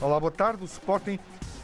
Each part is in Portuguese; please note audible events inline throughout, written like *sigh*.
Olá, boa tarde. O Sporting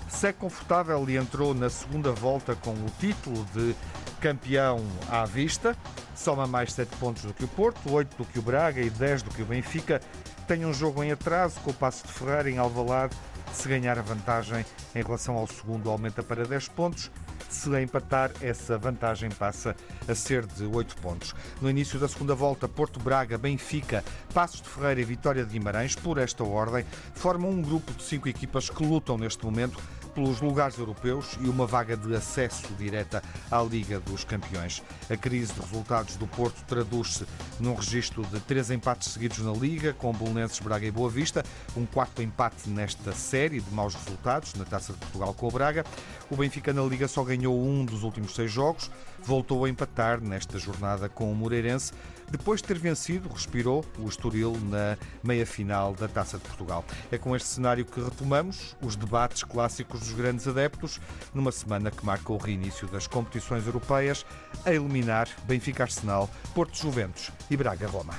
segue confortável e entrou na segunda volta com o título de campeão à vista. Soma mais 7 pontos do que o Porto, 8 do que o Braga e 10 do que o Benfica. Tem um jogo em atraso com o Passo de Ferreira em Alvalade. Se ganhar a vantagem em relação ao segundo, aumenta para 10 pontos. Se empatar, essa vantagem passa a ser de 8 pontos. No início da segunda volta, Porto Braga, Benfica, Passos de Ferreira e Vitória de Guimarães, por esta ordem, formam um grupo de cinco equipas que lutam neste momento pelos lugares europeus e uma vaga de acesso direta à Liga dos Campeões. A crise de resultados do Porto traduz-se num registro de três empates seguidos na Liga, com Bolonenses, Braga e Boa Vista, um quarto empate nesta série de maus resultados na Taça de Portugal com o Braga. O Benfica na Liga só ganhou um dos últimos seis jogos, voltou a empatar nesta jornada com o Moreirense, depois de ter vencido, respirou, o Estoril na meia-final da Taça de Portugal. É com este cenário que retomamos os debates clássicos dos grandes adeptos, numa semana que marca o reinício das competições europeias, a eliminar Benfica Arsenal, Porto Juventus e Braga Roma.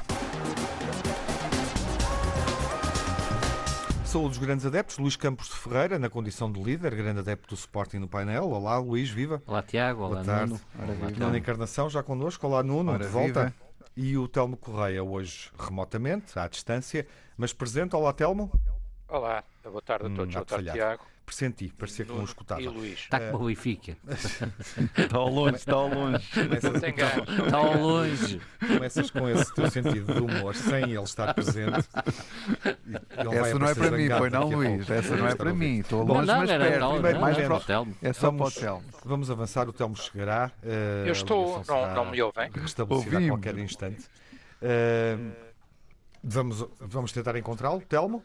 Sou dos grandes adeptos, Luís Campos de Ferreira, na condição de líder, grande adepto do Sporting no painel. Olá, Luís, viva. Olá, Tiago. Olá, Boa tarde. Nuno. Olá, Nuno Encarnação, já connosco. Olá, Nuno, Ora, de volta. viva. E o Telmo Correia, hoje remotamente, à distância, mas presente. Olá, Telmo. Olá, boa tarde a Hum, todos. há Boa de tarde. Tiago. Pressenti, parecia que não escutava. E Luís. Está como o Benfica. Está *laughs* ao longe, está ao longe. Começas. Está ao longe. começas com esse teu sentido de humor, sem ele estar presente. Ele vai Essa não é para mim, pois não, Luís. Essa não é para mim. Estou longe, mas perto. mais próximo. o Telmo. É só para o Vamos- Telmo. Vamos avançar, o Telmo chegará. eh, Eu estou. Não, me ouvem? Restabelecida a Ouvimos. qualquer instante. Eh, vamos, vamos tentar encontrá-lo. Telmo?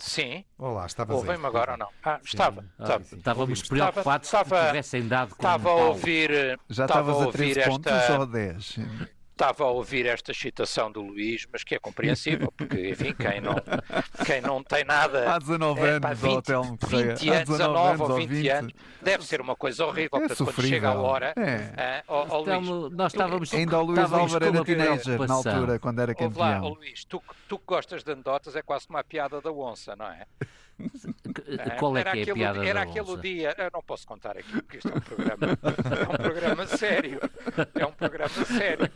Sim. Olá, estavas aí. Ouvem-me agora ou não? Ah, estava. Ah, estava. Estávamos preocupados que Estava- tivessem dado com Estava a um pau. ouvir. Já estava estavas a ouvir 13 pontos esta- ou 10? Estava a ouvir esta excitação do Luís, mas que é compreensível, porque, enfim, quem não, quem não tem nada. Há 19 é, pá, anos, ó, Telmo Correia. 20 Há anos, 19 19 ou ou 20 20. anos, deve ser uma coisa horrível. É Portanto, quando chega a hora. É. ah, ó, ó, Luís, nós estávamos Ainda o Luís Álvaro com era teenager na altura, quando era ouve lá, ó, campeão. Luís, tu, tu que gostas de anedotas é quase uma piada da onça, não é? *laughs* Qual é era que é a aquele, piada Era aquele dia, eu não posso contar aqui, porque isto é um programa, é um programa sério. É um programa sério.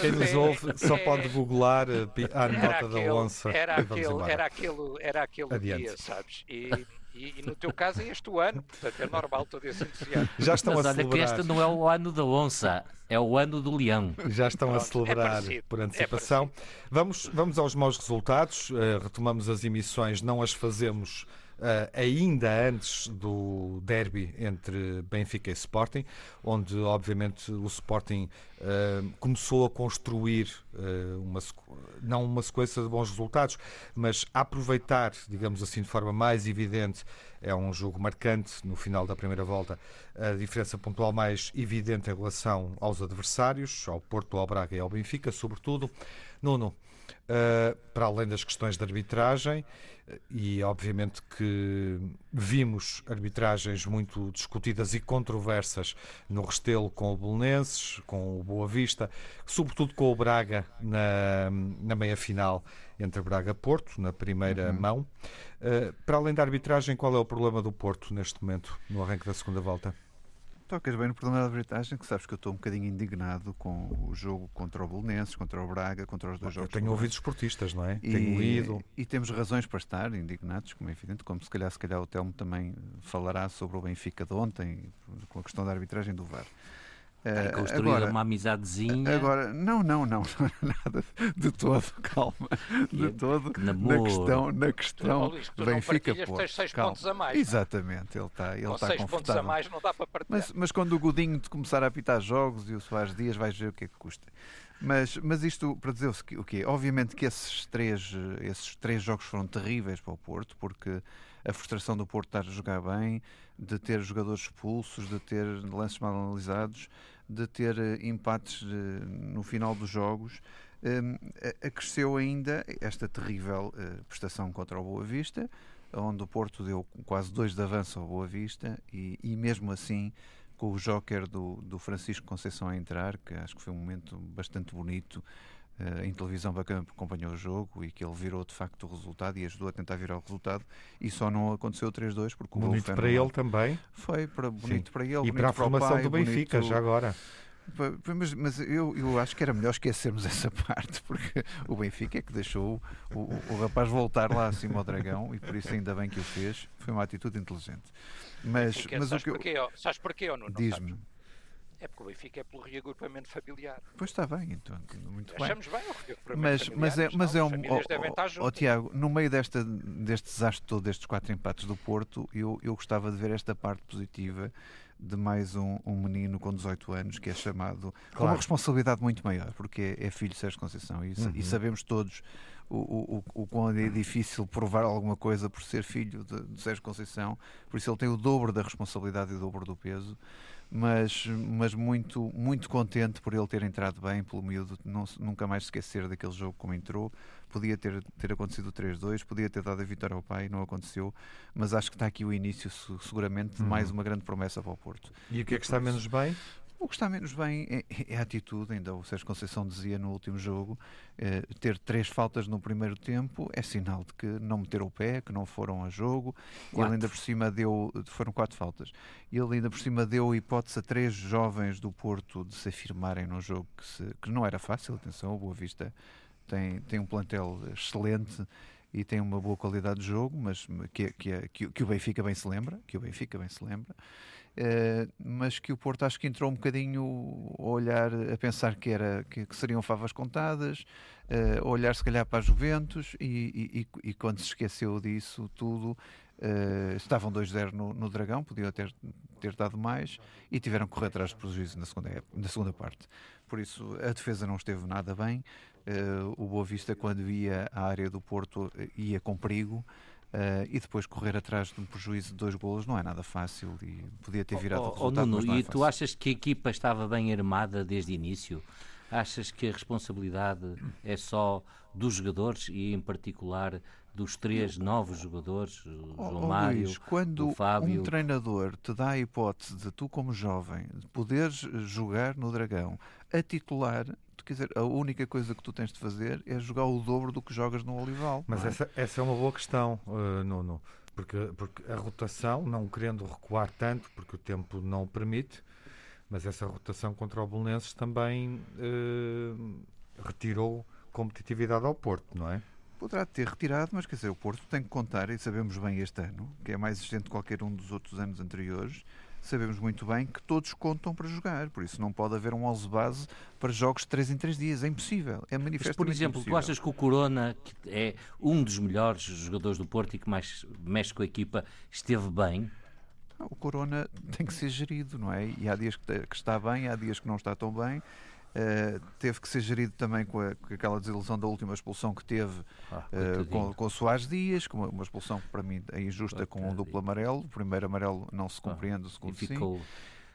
Quem nos é- ouve só é- pode googlar eh, a nota da onça. Era e aquele, era aquele, era aquele dia, sabes? E, e, e no teu caso é este o ano, portanto é normal todo esse entusiasmo. Já estão Mas a olha que celebrar. este não é o ano da onça, é o ano do leão. Já estão a Pronto, é celebrar parecido, por é antecipação. vamos, vamos aos maus resultados. eh, retomamos as emissões, não as fazemos ainda antes do derby entre Benfica e Sporting, onde obviamente o Sporting eh, começou a construir eh, uma, não uma sequência de bons resultados, mas a aproveitar, digamos assim, de forma mais evidente. É um jogo marcante no final da primeira volta. A diferença pontual mais evidente em relação aos adversários, ao Porto, ao Braga e ao Benfica, sobretudo. Nuno, eh, para além das questões de arbitragem, eh, e obviamente que vimos arbitragens muito discutidas e controversas no Restelo com o Belenenses, com o Boa Vista, sobretudo com o Braga na, na meia-final entre Braga e Porto, na primeira mão. Eh, para além da arbitragem, qual é o problema do Porto neste momento, no arranque da segunda volta? Tocas bem no problema da arbitragem, que sabes que eu estou um bocadinho indignado com o jogo contra o Belenenses, contra o Braga, contra os dois Eu jogos. tenho do ouvido esportistas, não é? E, Tenho ido. e temos razões para estar indignados, como é evidente, como se calhar, se calhar o Telmo também falará sobre o Benfica de ontem, com a questão da arbitragem do VAR. Tem Eh, construído agora, uma amizadezinha. Agora, não, não, não, *laughs* não é nada de todo, calma, de todo, que na questão, na questão tu Benfica partilhas, Porto. tens pontos a mais, é? Exatamente, ele está ele Com está 6 pontos a confortável. mais não dá para partilhar. Mas, mas quando o Godinho te começar a apitar jogos e o Soares Dias, vais ver o que é que custa. Mas, mas isto para dizer o que- o quê? Obviamente que esses três, esses três jogos foram terríveis para o Porto, porque a frustração do Porto estar a jogar bem, de ter jogadores expulsos, de ter lances mal analisados, de ter eh, empates eh, no final dos jogos, Um, acresceu ainda esta terrível uh, prestação contra o Boa Vista, onde o Porto deu quase dois de avanço ao Boa Vista e, e mesmo assim com o joker do, do Francisco Conceição a entrar, que acho que foi um momento bastante bonito uh, em televisão quem acompanhou o jogo e que ele virou de facto o resultado e ajudou a tentar virar o resultado e só não aconteceu 3-2 porque bonito o para ele também foi para, bonito Sim. para ele e para a formação pai, do Benfica bonito... já agora mas, mas eu, eu acho que era melhor esquecermos *laughs* essa parte, porque o Benfica é que deixou o, o, o rapaz voltar lá acima ao dragão e por isso ainda bem que o fez. Foi uma atitude inteligente. Mas, mas sabes o que eu... porquê, sabes porquê ou não? Diz-me. É porque o Benfica é pelo reagrupamento familiar. Pois está bem, então, muito bem. Achamos bem o reagrupamento mas, familiar. Mas é, mas é um. Oh, oh, Tiago, no meio desta, deste desastre todo, destes quatro empates do Porto, eu, eu gostava de ver esta parte positiva de mais um, um menino com 18 anos que é chamado claro. com uma responsabilidade muito maior, porque é, é filho de Sérgio Conceição e, uhum. e sabemos todos o, o, o quão é difícil provar alguma coisa por ser filho de, de Sérgio Conceição, por isso ele tem o dobro da responsabilidade e o dobro do peso mas, mas muito, muito contente por ele ter entrado bem, pelo miúdo, não, nunca mais esquecer daquele jogo como entrou. Podia ter, ter acontecido o 3-2, podia ter dado a vitória ao pai, não aconteceu, mas acho que está aqui o início, seguramente, de mais uhum. uma grande promessa para o Porto. E o que é que está menos bem? O que está menos bem é, é, a atitude, ainda o Sérgio Conceição dizia no último jogo, eh, ter três faltas no primeiro tempo é sinal de que não meteram o pé, que não foram a jogo, e ele ainda por cima deu, foram quatro faltas, e ele ainda por cima deu hipótese a três jovens do Porto de se afirmarem no jogo, que, se, que não era fácil, atenção, o Boa Vista tem, tem um plantel excelente e tem uma boa qualidade de jogo, mas que, que, que, que o Benfica bem se lembra, que o Benfica bem se lembra, Uh, mas que o Porto acho que entrou um bocadinho a olhar, a pensar que, era, que, que seriam favas contadas, uh, a olhar se calhar para a Juventus e, e, e quando se esqueceu disso tudo, uh, estavam 2-0 no, no, Dragão, podiam ter, ter dado mais e tiveram que correr atrás de prejuízo na segunda, na segunda parte. Por isso a defesa não esteve nada bem. o Boa Vista, quando ia à área do Porto, ia com perigo. Uh, e depois correr atrás de um prejuízo de dois golos não é nada fácil e podia ter virado oh, o resultado. Oh, Nuno, é e tu achas que a equipa estava bem armada desde o início? Achas que a responsabilidade é só dos jogadores e, em particular, dos três novos jogadores, o oh, João oh, Mário, Luís, quando o Fábio... um treinador te dá a hipótese de tu, como jovem, poderes jogar no Dragão a titular, quer dizer, a única coisa que tu tens de fazer é jogar o dobro do que jogas no Olival. Mas é? essa, essa é uma boa questão, uh, Nuno, porque, porque a rotação, não querendo recuar tanto, porque o tempo não o permite, mas essa rotação contra o Bolonenses também uh, retirou competitividade ao Porto, não é? Poderá ter retirado, mas quer dizer, o Porto tem que contar, e sabemos bem este ano, que é mais exigente que qualquer um dos outros anos anteriores, sabemos muito bem que todos contam para jogar, por isso não pode haver um 11 base para jogos de 3 em 3 dias, é impossível, é manifestamente Por exemplo, impossível. tu achas que o Corona, que é um dos melhores jogadores do Porto e que mais mexe com a equipa, esteve bem? O Corona tem que ser gerido, não é? E há dias que está bem, há dias que não está tão bem. Uh, teve que ser gerido também com, a, com, aquela desilusão da última expulsão que teve ah, uh, com, com Soares Dias, com uma, uma, expulsão que para mim é injusta com um duplo amarelo. O primeiro amarelo não se ah, compreende, o segundo sim.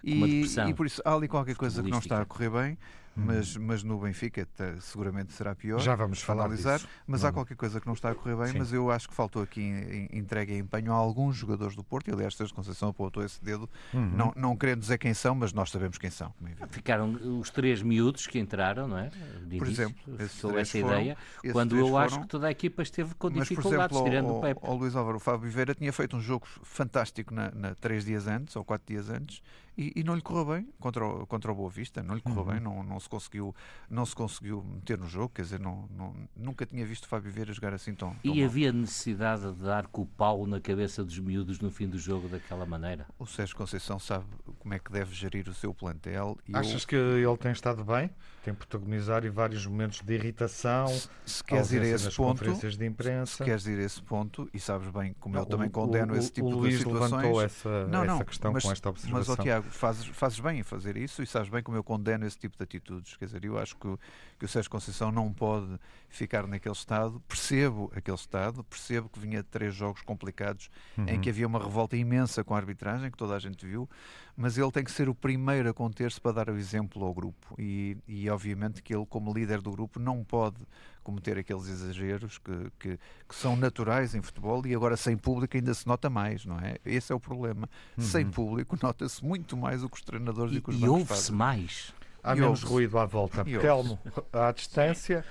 E, e, por isso há ali qualquer coisa que não está a correr bem mas, uhum. mas no Benfica tá, seguramente será pior. Já vamos falar analisar, disso. Mas há qualquer coisa que não está a correr bem, Sim. mas eu acho que faltou aqui entrega e empenho a alguns jogadores do Porto, e aliás, Sérgio Conceição apontou esse dedo, uhum. não, não querendo dizer quem são, mas nós sabemos quem são. É Ficaram os três miúdos que entraram, não é? De por início, exemplo, ficou essa foram, ideia, quando eu foram, acho que toda a equipa esteve com dificuldades, mas, tirando o Pepe. O Luís Álvaro, o Fábio Viveira tinha feito um jogo fantástico na, na, três dias antes, ou quatro dias antes, e, e, não lhe correu bem contra o, contra o Boa Vista, não lhe correu uhum. bem, não, não se conseguiu não se conseguiu meter no jogo, quer dizer, não, não nunca tinha visto Fábio Vieira jogar assim tão, tão E mal. havia necessidade de dar com o pau na cabeça dos miúdos no fim do jogo daquela maneira? O Sérgio Conceição sabe como é que deve gerir o seu plantel. Achas eu... que ele tem estado bem? Tem protagonizado em vários momentos de irritação, se, se queres ir a esse ponto, de imprensa. Se queres ir a esse ponto, e sabes bem como não, eu também condeno o, esse tipo o de Luís situações. levantou essa, não, não, essa questão mas, com esta observação. Mas, oh, Tiago, fazes, fazes bem em fazer isso e sabes bem como eu condeno esse tipo de atitude atitudes. Quer dizer, eu acho que, que o Sérgio Conceição não pode ficar naquele estado. Percebo aquele estado, percebo que vinha de três jogos complicados uhum. em que havia uma revolta imensa com a arbitragem, que toda a gente viu, mas ele tem que ser o primeiro a conter-se para dar o exemplo ao grupo. E, e obviamente que ele, como líder do grupo, não pode cometer aqueles exageros que, que, que, são naturais em futebol e agora sem público ainda se nota mais, não é? Esse é o problema. Uhum. Sem público nota-se muito mais o que os treinadores e, e, que os e ouve-se mais. Há e menos ruído à volta. Telmo, à distância,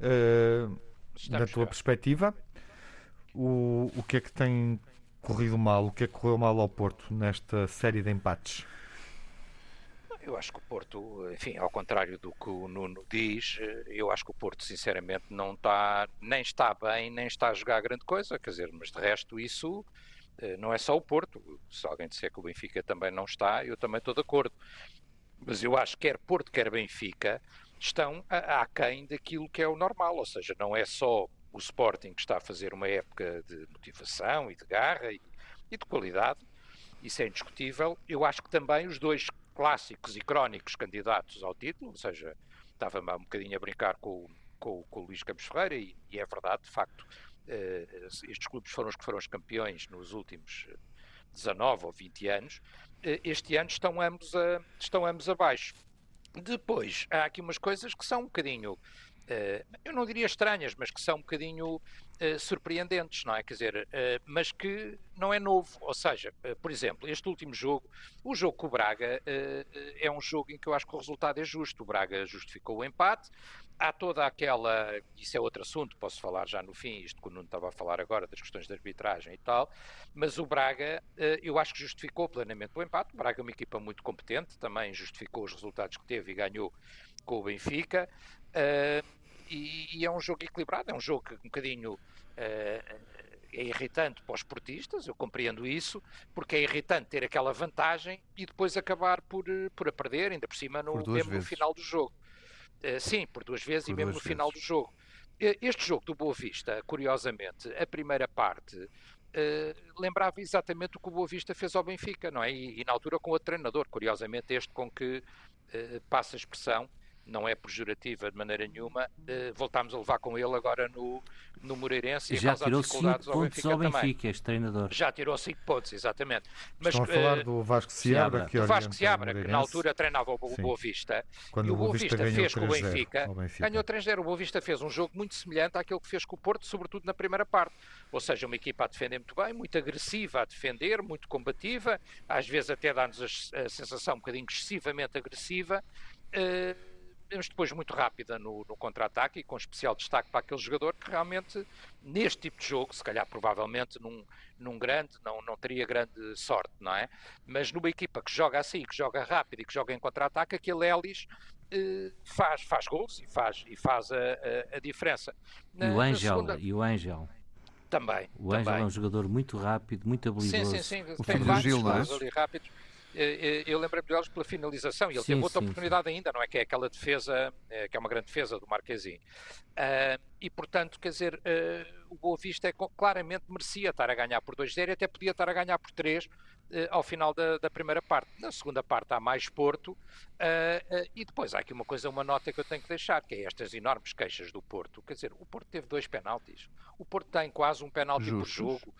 uh, na tua perspectiva, o, o que é que tem corrido mal? O que é que correu mal ao Porto nesta série de empates? Eu acho que o Porto, enfim, ao contrário do que o Nuno diz, eu acho que o Porto, sinceramente, não está, nem está bem, nem está a jogar grande coisa, quer dizer, mas de resto isso eh, não é só o Porto. Se alguém disser que o Benfica também não está, eu também estou de acordo. Mas eu acho que quer Porto, quer Benfica, estão aquém daquilo que é o normal, ou seja, não é só o Sporting está a fazer uma época de motivação e de garra e, e de qualidade, isso é indiscutível. Eu acho que também os dois clássicos e crónicos candidatos ao título, ou seja, estava um bocadinho a brincar com, com, com o Luís Campos Ferreira, e, e, é verdade, de facto, uh, estes clubes foram os que foram os campeões nos últimos 19 ou 20 anos, uh, este ano estão ambos, a, estão ambos abaixo. Depois, há aqui umas coisas que são um bocadinho eu não diria estranhas, mas que são um bocadinho uh, surpreendentes, não é? Quer dizer, uh, mas que não é novo. Ou seja, por exemplo, este último jogo, o jogo com o Braga é um jogo em que eu acho que o resultado é justo. O Braga justificou o empate. Há toda aquela. Isso é outro assunto, posso falar já no fim, isto que o Nuno estava a falar agora, das questões de arbitragem e tal. Mas o Braga, eu acho que justificou plenamente o empate. O Braga é uma equipa muito competente, também justificou os resultados que teve e ganhou com o Benfica. E, e, é um jogo equilibrado, é um jogo que um bocadinho uh, é irritante para os portistas, eu compreendo isso, porque é irritante ter aquela vantagem e depois acabar por, por a perder, ainda por cima no, por mesmo vezes. no final do jogo. Uh, sim, por duas vezes por e mesmo no vezes. final do jogo. Este jogo do Boa Vista, curiosamente, a primeira parte uh, lembrava exatamente o que o Boa Vista fez ao Benfica, não é? E, e na altura com o treinador, curiosamente este com que uh, passa a expressão, não é pejorativa de maneira nenhuma, uh, voltámos a levar com ele agora no, no Moreirense e Já tirou 5 pontos ao Benfica, ao Benfica este treinador. Já tirou 5 pontos, exatamente. Mas, Estão a falar uh, do Vasco Seabra, que, Vasco Seabra, que na altura treinava o, o Boa Vista, Quando e o Boa Vista, Vista fez com o Benfica, Benfica. ganhou 3-0. O Boa Vista fez um jogo muito semelhante àquele que fez com o Porto, sobretudo na primeira parte. Ou seja, uma equipa a defender muito bem, muito agressiva a defender, muito combativa, às vezes até dá-nos a, a sensação um bocadinho excessivamente agressiva. Uh, mas depois muito rápida no, no contra-ataque e com especial destaque para aquele jogador que realmente, neste tipo de jogo, se calhar provavelmente num, num grande, não, não teria grande sorte, não é? Mas numa equipa que joga assim, que joga rápido e que joga em contra-ataque, aquele Ellis eh, faz, faz gols e faz, e faz a, a, a diferença. Na, e o Angel, segunda... e o Angel. Também. O Angel também. é um jogador muito rápido, muito habilidoso. Sim, sim, sim. O Tem vários Gil, é? ali rápidos. Eu lembrei-me deles pela finalização e ele sim, teve outra sim, oportunidade sim. ainda, não é? Que é aquela defesa, eh, que é uma grande defesa do Marquezinho. Uh, e portanto, quer dizer, uh, o Boa Vista é, claramente merecia estar a ganhar por 2-0 e até podia estar a ganhar por 3 uh, ao final da, da, primeira parte. Na segunda parte há mais Porto e depois há aqui uma coisa, uma nota que eu tenho que deixar, que é estas enormes queixas do Porto. Quer dizer, o Porto teve dois penaltis. O Porto tem quase um penalti por jogo.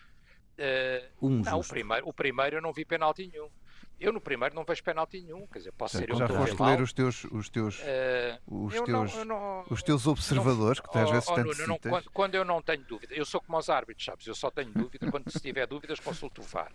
um não, o primeiro, o primeiro eu não vi penalti nenhum. Eu no primeiro não vejo penalti nenhum, quer dizer, posso ser eu Já foste ler os teus, os teus, uh, os, teus não, não, os teus observadores, não, que às vezes oh, tanto Nuno, quando, quando, eu não tenho dúvida, eu sou como os árbitros, sabes, eu só tenho dúvida, quando se tiver dúvidas consulto o VAR.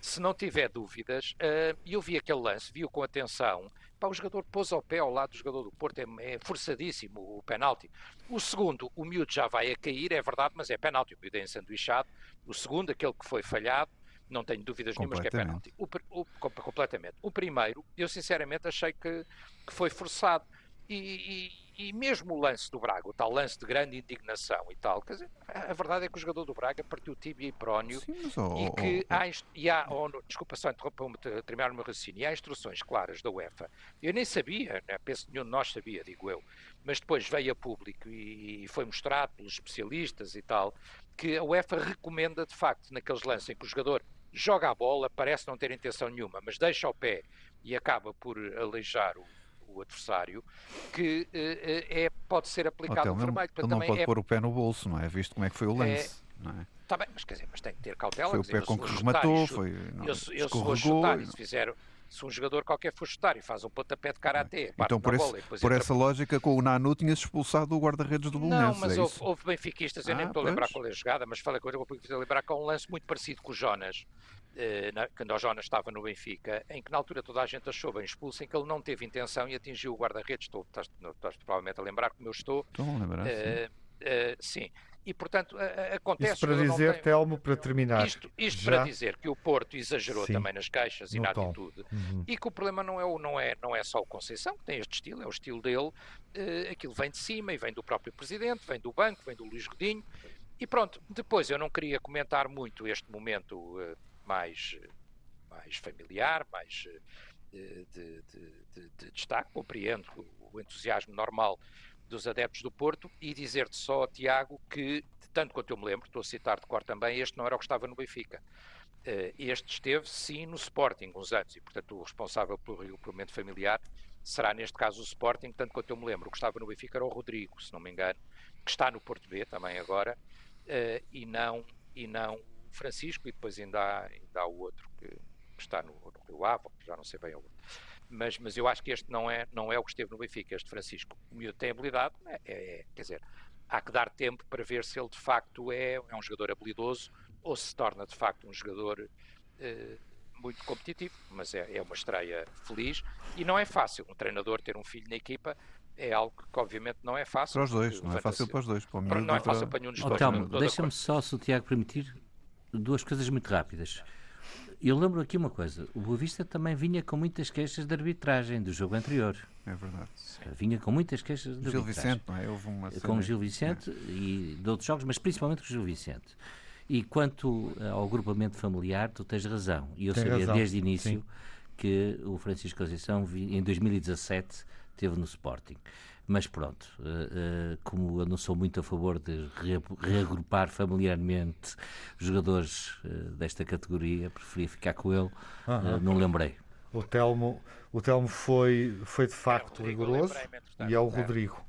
Se não tiver dúvidas, uh, eu vi aquele lance, vi-o com atenção, pá, o jogador pôs ao pé ao lado do jogador do Porto, é, é forçadíssimo o penalti. O segundo, o miúdo já vai a cair, é verdade, mas é penalti, o miúdo é ensanduichado. O segundo, aquele que foi falhado, não tenho dúvidas nenhumas que é penalti. O, o, completamente. O primeiro, eu sinceramente achei que, que foi forçado. E, e, e, mesmo o lance do Braga, o tal lance de grande indignação e tal, quer dizer, a verdade é que o jogador do Braga partiu tíbia e prónio Sim, oh, e que oh, oh. há, e há oh, desculpa só interromper-me terminar o meu raciocínio, e há instruções claras da UEFA. Eu nem sabia, né, penso que nenhum de nós sabia, digo eu, mas depois veio a público e, e foi mostrado pelos especialistas e tal, que a UEFA recomenda de facto naqueles lances em que o jogador joga a bola, parece não ter intenção nenhuma, mas deixa o pé e acaba por aleijar o, o adversário, que é, pode ser aplicado oh, um vermelho. Ele não pode é... pôr o pé no bolso, não é? Visto como é que foi o lance. É... Não é? Está bem, mas quer dizer, mas tem que ter cautela. Foi o pé com que rematou, foi. Não, eu, eu se vou chutar e se fizer se um jogador qualquer for chutar e faz um pontapé de karatê, então por, esse, por essa lógica, com o Nanu tinhas expulsado o guarda-redes do Bolonense. Não, mas é houve, houve, benfiquistas, eu ah, nem estou a lembrar qual é a jogada, mas falei com ele, vou lembrar que há um lance muito parecido com o Jonas, eh, na, quando o Jonas estava no Benfica, em que na altura toda a gente achou bem expulso, em que ele não teve intenção e atingiu o guarda-redes. Estás, estás, provavelmente a lembrar como eu estou. Estou a lembrar, uh, sim. Uh, sim. E, portanto, acontece... Isto para dizer, tem... Telmo, para terminar... Isto, isto para dizer que o Porto exagerou Sim, também nas queixas e na tom. atitude uhum. e que o problema não é, não, é, não é só o Conceição, que tem este estilo, é o estilo dele, uh, aquilo vem de cima e vem do próprio Presidente, vem do Banco, vem do Luís Godinho, e pronto. Depois, eu não queria comentar muito este momento uh, mais, mais familiar, mais uh, de, de, de, de destaque, compreendo o entusiasmo normal dos adeptos do Porto e dizer-te só, Tiago, que, tanto quanto eu me lembro, estou a citar de cor também, este não era o que estava no Benfica. Uh, este esteve, sim, no Sporting uns anos e, portanto, o responsável pelo regrupamento familiar será, neste caso, o Sporting, tanto quanto eu me lembro. O que estava no Benfica era o Rodrigo, se não me engano, que está no Porto B também agora, uh, e, não, e não o Francisco, e depois ainda há, ainda há o outro que, que está no, no Rio Ave, já não sei bem o outro mas, mas eu acho que este não é, não é o que esteve no Benfica, este Francisco. O miúdo tem habilidade, é, é, quer dizer, há que dar tempo para ver se ele de facto é, é um jogador habilidoso ou se torna de facto um jogador eh, muito competitivo, mas é, é uma estreia feliz e não é fácil um treinador ter um filho na equipa é algo que obviamente não é fácil. Para os dois, não é fácil para os dois. Para o não é fácil para nenhum dos dois. Oh, Deixa-me só, se o Tiago permitir, duas coisas muito rápidas. Eu lembro aqui uma coisa: o Boa Vista também vinha com muitas queixas de arbitragem do jogo anterior. É verdade. Vinha com muitas queixas de Gil Vicente, não é? Houve uma com o Gil Vicente é. e de outros jogos, mas principalmente com o Gil Vicente. E quanto ao agrupamento familiar, tu tens razão. E eu Tem sabia razão. desde o início Sim. que o Francisco Conceição, em 2017, teve no Sporting. Mas pronto, uh, uh, como eu não sou muito a favor de re reagrupar familiarmente jogadores uh, desta categoria, preferia ficar com ele, -huh. não lembrei. O Telmo, o Telmo foi, foi de facto é, rigoroso e é o Rodrigo.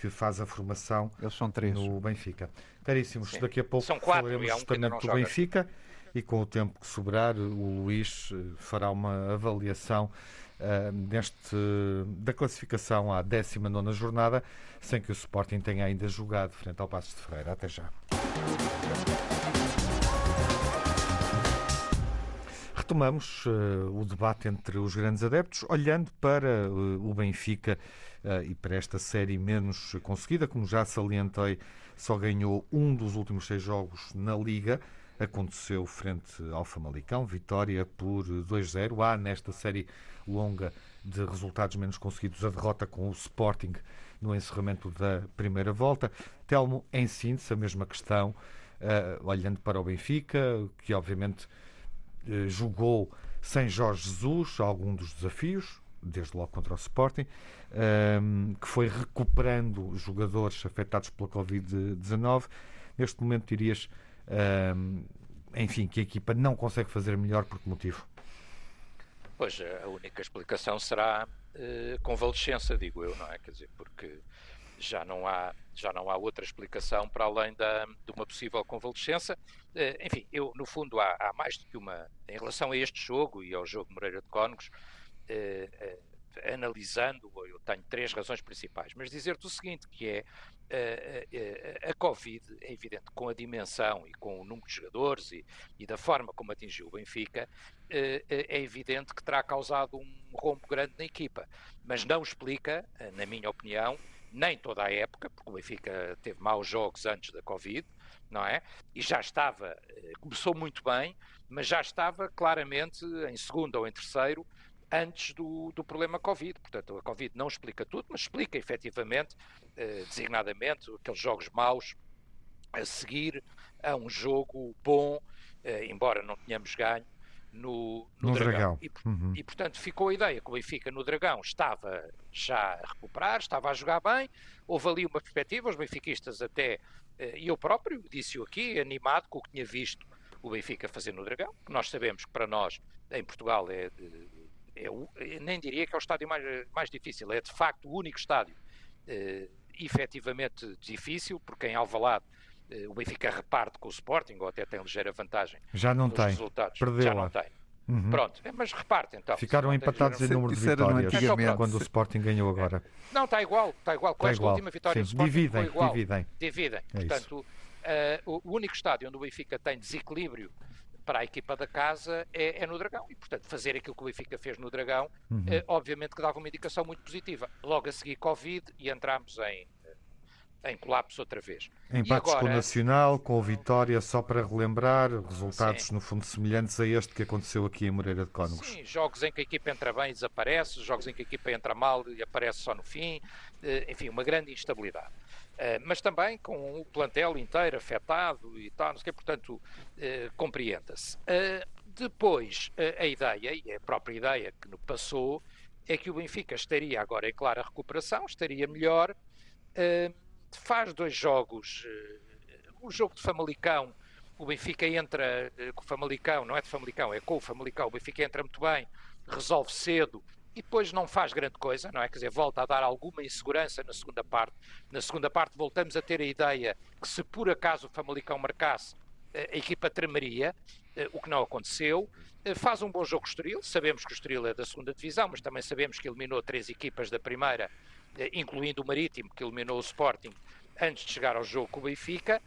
que faz a formação Eles são três. no Benfica. Caríssimos, Sim. daqui a pouco São quatro, falaremos justamente do Benfica e com o tempo que sobrar, o Luís fará uma avaliação uh, neste, da classificação à 19 jornada, sem que o Sporting tenha ainda jogado frente ao Passos de Ferreira. Até já. Retomamos uh, o debate entre os grandes adeptos, olhando para uh, o Benfica uh, e para esta série menos conseguida. Como já salientei, só ganhou um dos últimos seis jogos na Liga. Aconteceu frente ao Famalicão, vitória por 2-0. Há nesta série longa de resultados menos conseguidos, a derrota com o Sporting no encerramento da primeira volta. Telmo, em síntese, a mesma questão, uh, olhando para o Benfica, que obviamente uh, jogou sem Jorge Jesus algum dos desafios, desde logo contra o Sporting, uh, que foi recuperando jogadores afetados pela Covid-19. Neste momento, dirias, enfim, que a equipa não consegue fazer melhor por que motivo? Pois, a única explicação será uh, convalescença, digo eu, não é? Quer dizer, porque já não há, já não há outra explicação para além da, de uma possível convalescença. Uh, enfim, eu, no fundo, há, há, mais do que uma. Em relação a este jogo e ao jogo Moreira de Cónegos, uh, analisando, eu tenho três razões principais, mas dizer-te o seguinte, que é a, Covid, é evidente, com a dimensão e com o número de jogadores e, e da forma como atingiu o Benfica, é evidente que terá causado um rombo grande na equipa, mas não explica, na minha opinião, nem toda a época, porque o Benfica teve maus jogos antes da Covid, não é? E já estava, começou muito bem, mas já estava claramente em segundo ou em terceiro antes do, do problema Covid. Portanto, a Covid não explica tudo, mas explica efetivamente, eh, designadamente, aqueles jogos maus a seguir a um jogo bom, eh, embora não tenhamos ganho, no, no, no Dragão. Dragão. E, uhum. e, portanto, ficou a ideia que o Benfica no Dragão estava já a recuperar, estava a jogar bem, houve ali uma perspectiva, os benfiquistas até, eh, e eu próprio disse-o aqui, animado com o que tinha visto o Benfica fazer no Dragão, que nós sabemos que para nós, em Portugal, é de, eu nem diria que é o estádio mais, mais difícil, é de facto o único estádio uh, efetivamente difícil, porque em Alvalade uh, o Benfica reparte com o Sporting, ou até tem ligeira vantagem. Já não tem. Resultados. Perdeu Já não tem. Uhum. Pronto, mas reparte então. Ficaram empatados em número de vitórias quando o Sporting ganhou agora. Não, está igual, está igual. Com está esta igual. última vitória Sim. do Sporting dividem, igual. Dividem. Dividem. É Portanto, uh, o único estádio onde o Benfica tem desequilíbrio para a equipa da casa é, é, no Dragão. E, portanto, fazer aquilo que o Benfica fez no Dragão, uhum. eh, obviamente que dava uma indicação muito positiva. Logo a seguir, Covid, e entramos em, em colapso outra vez. Empates agora... com o Nacional, com o Vitória, só para relembrar, resultados Sim. no fundo semelhantes a este que aconteceu aqui em Moreira de Cónegos. Sim, jogos em que a equipa entra bem e desaparece, jogos em que a equipa entra mal e aparece só no fim, eh, enfim, uma grande instabilidade. Eh, mas também com o plantel inteiro afetado e tal, não sei o que, portanto, uh, compreenda-se. Depois, a ideia, e é a própria ideia que nos passou, é que o Benfica estaria agora em clara recuperação, estaria melhor, faz dois jogos, o jogo de Famalicão, o Benfica entra com o Famalicão, não é de Famalicão, é com o Famalicão, o Benfica entra muito bem, resolve cedo, e depois não faz grande coisa, não é? Quer dizer, volta a dar alguma insegurança na segunda parte. Na segunda parte voltamos a ter a ideia que se por acaso o Famalicão marcasse, eh, a equipa tremeria, eh, o que não aconteceu. Eh, faz um bom jogo o Estoril, sabemos que o Estoril é da segunda divisão, mas também sabemos que eliminou três equipas da primeira, incluindo o Marítimo, que eliminou o Sporting antes de chegar ao jogo com o Benfica.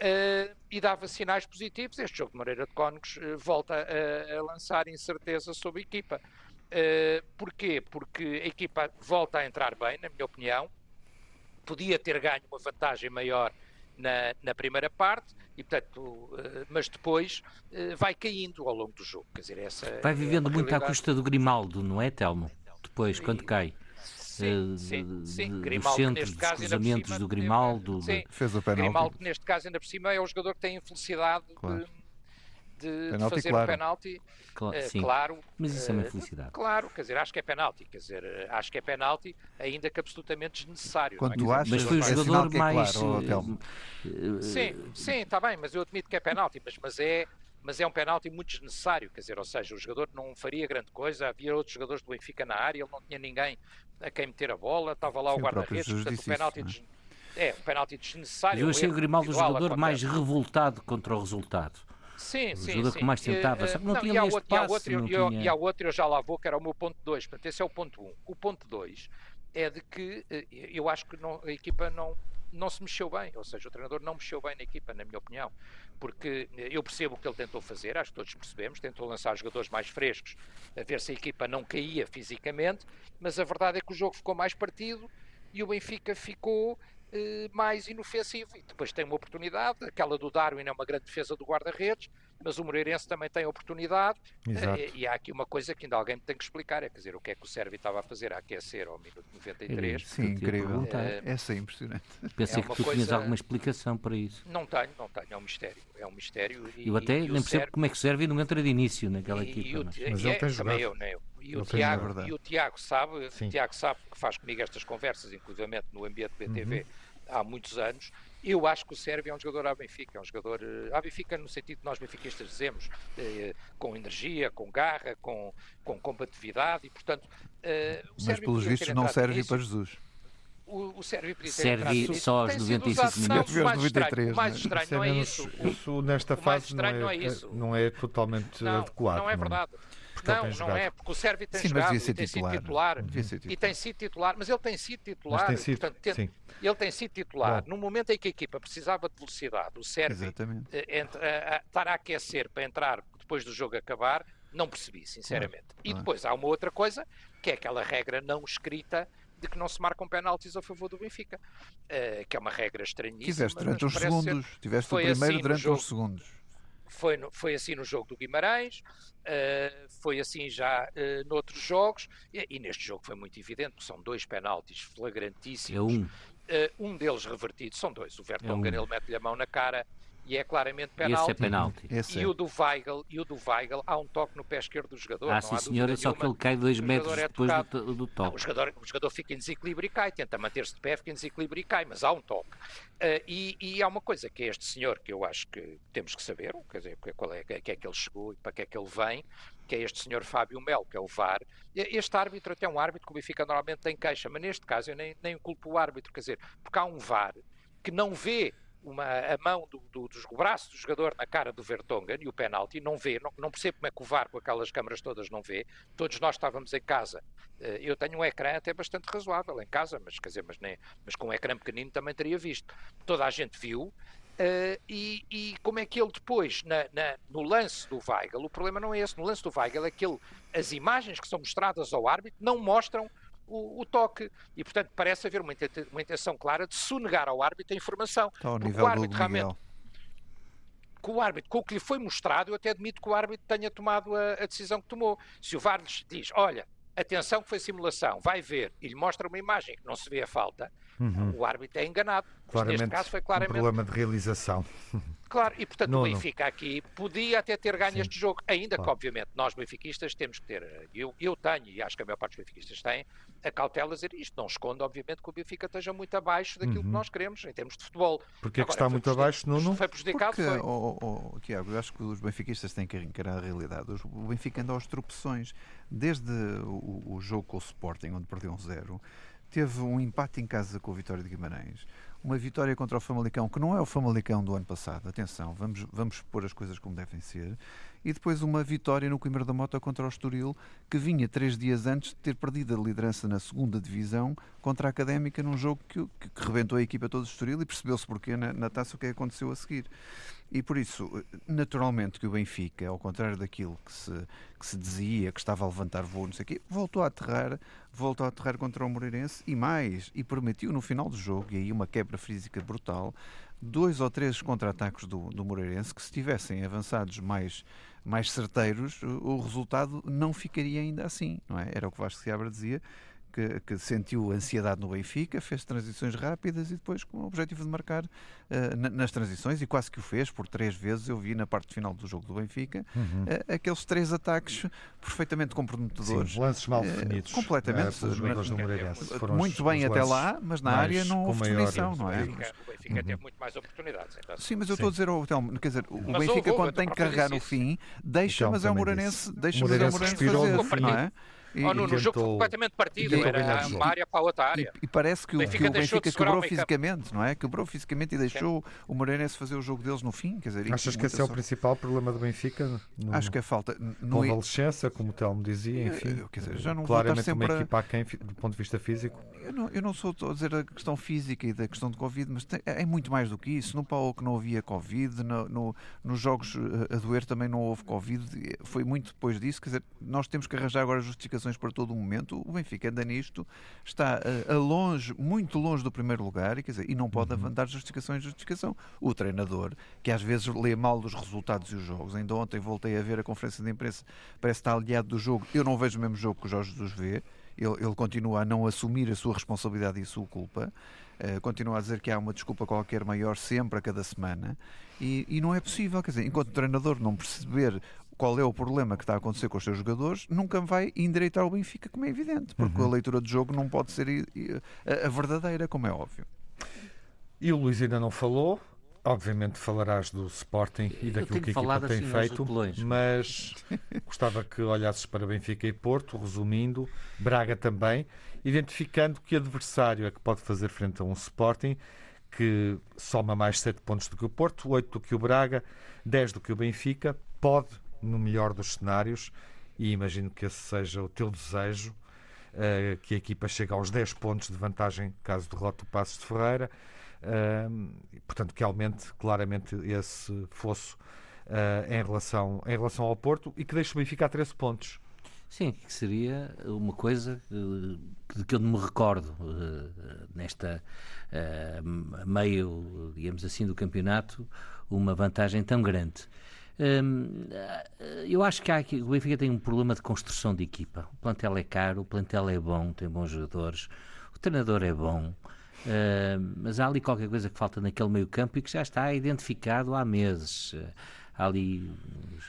Uh, e dava sinais positivos. Este jogo de Moreira de Cónegos uh, volta a, a, lançar incerteza sobre a equipa. Uh, porquê? Porque a equipa volta a entrar bem, na minha opinião. Podia ter ganho uma vantagem maior na, na primeira parte, e, portanto, mas depois vai caindo ao longo do jogo. Quer dizer, essa vai vivendo é muito à custa do Grimaldo, não é, Telmo? Depois, quando cai. Sim, sim, sim. Grimaldo, centros, dos cruzamentos cima, do Grimaldo. Sim, fez o penalti. Grimaldo, neste caso, ainda por cima, é o jogador que tem a felicidade claro. de de, de fazer claro. um penalti. Claro, uh, claro, Mas isso é uma eh, felicidade. Claro, quer dizer, acho que é penalti. Quer dizer, eh, acho que é penalti, ainda que absolutamente desnecessário. Quando é? tu achas, mas foi o jogador é mais. Claro, sim, sim, está bem, mas eu admito que é penalti, mas, mas é mas é um penalti muito desnecessário, quer dizer, ou seja, o jogador não faria grande coisa, havia outros jogadores do Benfica na área, ele não tinha ninguém a quem meter a bola, estava lá Sim, o guarda-redes, portanto o penalti, isso, é? é? um penalti desnecessário. Eu achei o Grimaldo o jogador mais revoltado contra o resultado. Sim, sim. Ajuda sim. que mais tentava. Só que não, não tinha e, há outro, passe, e, outro, eu, tinha... e há outro eu já lá vou, que era o meu ponto 2. Portanto, esse é o ponto 1. Um. O ponto 2 é de que eh, eu acho que não, a equipa não, não se mexeu bem, ou seja, o treinador não mexeu bem na equipa, na minha opinião, porque eh, eu percebo o que ele tentou fazer, acho que todos percebemos, tentou lançar jogadores mais frescos, a ver se a equipa não caía fisicamente, mas a verdade é que o jogo ficou mais partido e o Benfica ficou eh, mais inofensivo. E depois tem uma oportunidade, aquela do Darwin é uma grande defesa do guarda-redes, mas o Moreirense também tem oportunidade. Exato. E, e, há aqui uma coisa que ainda alguém me tem que explicar: é quer dizer, o que é que o Sérvio estava a fazer a aquecer ao minuto 93. Sim, incrível. É, essa é impressionante. Pensei é que tu coisa... tinhas alguma explicação para isso. Não tenho, não tenho, é um mistério. É um mistério. E, eu até e nem percebo Sérvio... como é que o Sérvio não entra de início naquela e, equipa. mas, mas ele é, tem jogado. Eu, nem eu. E o, Tiago, e o Tiago sabe, o Tiago sabe que faz comigo estas conversas, inclusive no ambiente BTV. Uhum há muitos anos. Eu acho que o Sérvio é um jogador à Benfica, é um jogador eh, à Benfica no sentido que nós benfiquistas dizemos, eh, com energia, com garra, com, com combatividade e, portanto, eh, o Mas pelos vistos não serve para Jesus. O, o Sérvio podia ter serve só aos 95 minutos. Não, o mais estranho, mais estranho não é isso. Isso nesta fase não é, não é, não é totalmente não, adequado. Não é verdade. Não, não é, porque o Sérvio tem sim, jogado e tem sido titular. E tem sido titular, mas ele tem sido titular. Tem sido, portanto, tem, ele tem sido titular. Bom. No momento em que a equipa precisava de velocidade, o Sérvio eh, eh, estar a aquecer para entrar depois do jogo acabar, não percebi, sinceramente. E depois há uma outra coisa, que é aquela regra não escrita de que não se marcam penaltis a favor do Benfica, uh, que é uma regra estranhíssima. Tiveste durante os segundos, ser... tiveste o primeiro assim durante os segundos. Foi, no, foi assim no jogo do Guimarães, uh, foi assim já uh, noutros jogos, e, e, neste jogo foi muito evidente, porque são dois penaltis flagrantíssimos. É um. Uh, um deles revertido, são dois. O Vertonghen, é um. ele mete-lhe a mão na cara e é claramente penalti. Esse é penalti. Esse e, é. O do Weigl, e o do Weigl, há um toque no pé esquerdo do jogador. Ah, sim, senhor, é só que ele cai dois metros é depois do, do, toque. Não, o, jogador, o jogador fica em desequilíbrio e cai, tenta manter-se de pé, fica em desequilíbrio e cai, mas há um toque. Uh, e, e, há uma coisa que é este senhor que eu acho que temos que saber, quer dizer, qual é, que é que ele chegou e para que é que ele vem, que é este senhor Fábio Melo, que é o VAR. Este árbitro até é um árbitro que o Benfica normalmente tem queixa, mas neste caso eu nem, nem culpo o árbitro, quer dizer, porque há um VAR que não vê uma, a mão do, do, dos braços do jogador na cara do Vertonghen e o penalti, não vê, não, não percebe como é que o VAR com aquelas câmaras todas não vê. Todos nós estávamos em casa. Eh, eu tenho um ecrã até bastante razoável em casa, mas quer dizer, mas, nem, mas com um ecrã pequenino também teria visto. Toda a gente viu. Uh, e, e, como é que ele depois, na, na, no lance do Weigl, o problema não é esse, no lance do Weigl é que ele, as imagens que são mostradas ao árbitro não mostram o, o, toque. E, portanto, parece haver uma, uma intenção clara de sonegar ao árbitro a informação. Está ao nível o árbitro realmente. Com o árbitro, com o que lhe foi mostrado, eu até admito que o árbitro tenha tomado a, a decisão que tomou. Se o VAR lhes diz, olha, atenção que foi simulação, vai ver, e lhe mostra uma imagem que não se vê a falta, uhum. o árbitro é enganado. Claramente, neste caso foi claramente. Um problema de realização. *laughs* Claro, e portanto não, o Benfica não. aqui podia até ter ganho Sim. este jogo, ainda claro. que obviamente nós benfiquistas temos que ter, eu, eu tenho, e acho que a maior parte dos benfiquistas têm, a cautela dizer isto. Não esconde, obviamente, que o Benfica esteja muito abaixo daquilo uhum. que nós queremos em termos de futebol. Porque é que está muito abaixo, Nuno? Foi prejudicado, Porque, foi. Oh, oh, oh, Tiago, eu acho que os benfiquistas têm que encarar a realidade. O Benfica anda aos tropeções. Desde o, o jogo com o Sporting, onde perdeu um zero, teve um empate em casa com o Vitória de Guimarães, uma vitória contra o Famalicão, que não é o Famalicão do ano passado, atenção, vamos, vamos pôr as coisas como devem ser, e depois uma vitória no Coimbra da Mota contra o Estoril, que vinha três dias antes de ter perdido a liderança na segunda divisão contra a Académica num jogo que, que, que rebentou a equipa toda do Estoril e percebeu-se porquê na, na taça o que aconteceu a seguir. E por isso, naturalmente que o Benfica, ao contrário daquilo que se, que se dizia, que estava a levantar voo, não sei o quê, voltou a aterrar, voltou a aterrar contra o Moreirense e mais, e permitiu no final do jogo, e aí uma quebra física brutal, dois ou três contra-ataques do, do Moreirense que se tivessem avançados mais, mais certeiros, o resultado não ficaria ainda assim, não é? Era o que Vasco Seabra dizia, que, que, sentiu ansiedade no Benfica, fez transições rápidas e depois com o objetivo de marcar uh, nas transições e quase que o fez por três vezes. Eu vi na parte final do jogo do Benfica uhum. uh, aqueles três ataques perfeitamente comprometedores. Sim, lances mal eh, definidos. Uh, completamente. Uh, muito bem até lá, mas na área não houve definição, não é? O Benfica, o Benfica uhum. teve muito mais oportunidades. Então. Sim, mas eu estou a dizer, oh, Telmo, quer dizer, o mas Benfica quando tem que carregar no fim, deixa, então, mas é o Moranense, deixa, mas é o Moranense fazer, não é? E, oh, no, no jogo foi completamente partido, era uma área para a outra área. E, e parece que o Benfica, que o Benfica quebrou fisicamente, não é? Quebrou fisicamente e deixou Sim. o Moreirense fazer o jogo deles no fim. Quer dizer, Achas que esse é o principal problema do Benfica? No, Acho que é falta. No convalescença, como o Telmo dizia, enfim. Quer dizer, já não claramente sempre uma equipa aquém do ponto de vista físico. Eu não, eu não sou a dizer a questão física e da questão de Covid, mas tem, é muito mais do que isso. No Paulo que não havia Covid, no, no, nos jogos eh, a doer também não houve Covid. Foi muito depois disso. Quer dizer, nós temos que arranjar agora justificações para todo o momento o Benfica anda nisto, está a, eh, a longe, muito longe do primeiro lugar e, quer dizer, e não pode uhum. levantar justificação em justificação. O treinador, que às vezes lê mal os resultados e os jogos, ainda ontem voltei a ver a conferência de imprensa, parece estar aliado do jogo. Eu não vejo o mesmo jogo que o Jorge Jesus vê. Ele, ele, continua a não assumir a sua responsabilidade e a sua culpa, uh, continua a dizer que há uma desculpa qualquer maior sempre a cada semana, e, e, não é possível, quer dizer, enquanto o treinador não perceber qual é o problema que está a acontecer com os seus jogadores, nunca vai endireitar o Benfica, como é evidente, porque uhum. a leitura do jogo não pode ser a, a verdadeira, como é óbvio. E o Luís ainda não falou, Obviamente falarás do Sporting e daquilo que a equipa tem assim feito, mas *laughs* gostava que olhasses para Benfica e Porto, resumindo, Braga também, identificando que adversário é que pode fazer frente a um Sporting que soma mais 7 pontos do que o Porto, 8 do que o Braga, 10 do que o Benfica, pode no melhor dos cenários, e imagino que esse seja o teu desejo, uh, que a equipa chegue aos 10 pontos de vantagem caso derrote o Passos de Ferreira. Uh, portanto, que aumente claramente esse fosso uh, em, relação, em relação ao Porto e que deixe o Benfica a 13 pontos. Sim, que seria uma coisa de que eu não me recordo nesta meio, digamos assim, do campeonato, uma vantagem tão grande. Hum, eu acho que há aqui, o Benfica tem um problema de construção de equipa. O plantel é caro, o plantel é bom, tem bons jogadores, o treinador é bom. Uh, mas há ali qualquer coisa que falta naquele meio campo e que já está identificado há meses. Há ali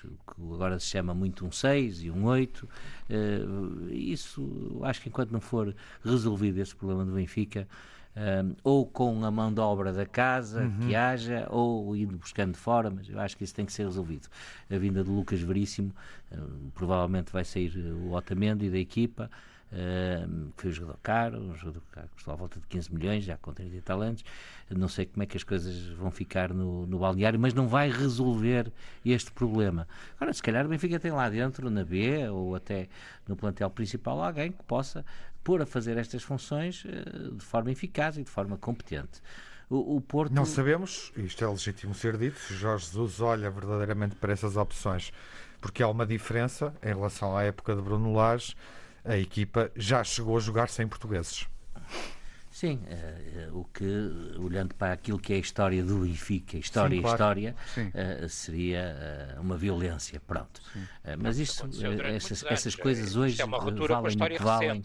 o que agora se chama muito um 6 e um 8. Uh, isso, acho que enquanto não for resolvido esse problema do Benfica, um, ou com a mão de obra da casa uhum. que haja, ou indo buscando fora, mas eu acho que isso tem que ser resolvido. A vinda de Lucas Veríssimo, provavelmente vai sair o Otamendi da equipa, Uh, foi um jogador caro, um jogador que custou à volta de 15 milhões, já com 30 e tal anos. Não sei como é que as coisas vão ficar no, no balneário, mas não vai resolver este problema. Agora, se calhar o Benfica tem lá dentro, na B ou até no plantel principal, alguém que possa pôr a fazer estas funções uh, de forma eficaz e de forma competente. O Porto... Não sabemos, isto é legítimo ser dito, se Jorge Jesus olha verdadeiramente para essas opções, porque há uma diferença em relação à época de Bruno Lage a equipa já chegou a jogar sem portugueses. Sim, uh, o que, olhando para aquilo que é a história do Benfica, história Sim, claro. história, uh, seria uh, uma violência, pronto. mas isto, essas, essas, coisas hoje é valem o que valem,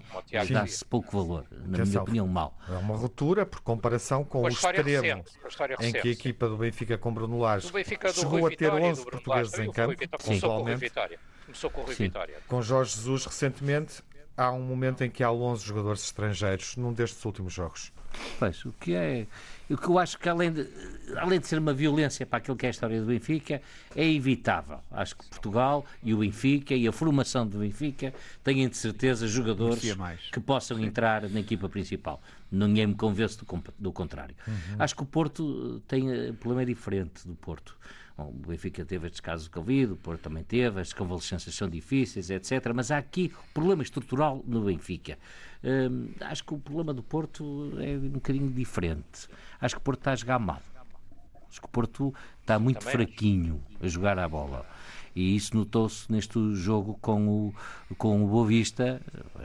dá-se pouco valor, na minha opinião, mal. É uma ruptura por comparação com, com o extremo recente, em que a equipa do Benfica com Bruno Lage chegou a ter 11 portugueses em campo, pontualmente. Começou com o Rui Vitória. Com Jorge Jesus, recentemente, há um momento em que há 11 jogadores estrangeiros num destes últimos jogos. Pois, o que é. O que eu acho que, além de, além de ser uma violência para aquilo que é a história do Benfica, é evitável. Acho que Portugal e o Benfica e a formação do Benfica têm de certeza jogadores que possam Sim. entrar na equipa principal. Ninguém me convence do, do contrário. Uhum. Acho que o Porto tem. O problema é diferente do Porto. Bom, o Benfica teve estes casos de Covid, o Porto também teve, as convalescenças são difíceis, etc. Mas há aqui problema estrutural no Benfica. Hum, acho que o problema do Porto é um bocadinho diferente. Acho que o Porto está a jogar mal. Acho que o Porto está muito também fraquinho acho. a jogar a bola. E isso notou-se neste jogo com o, com o Boa Vista,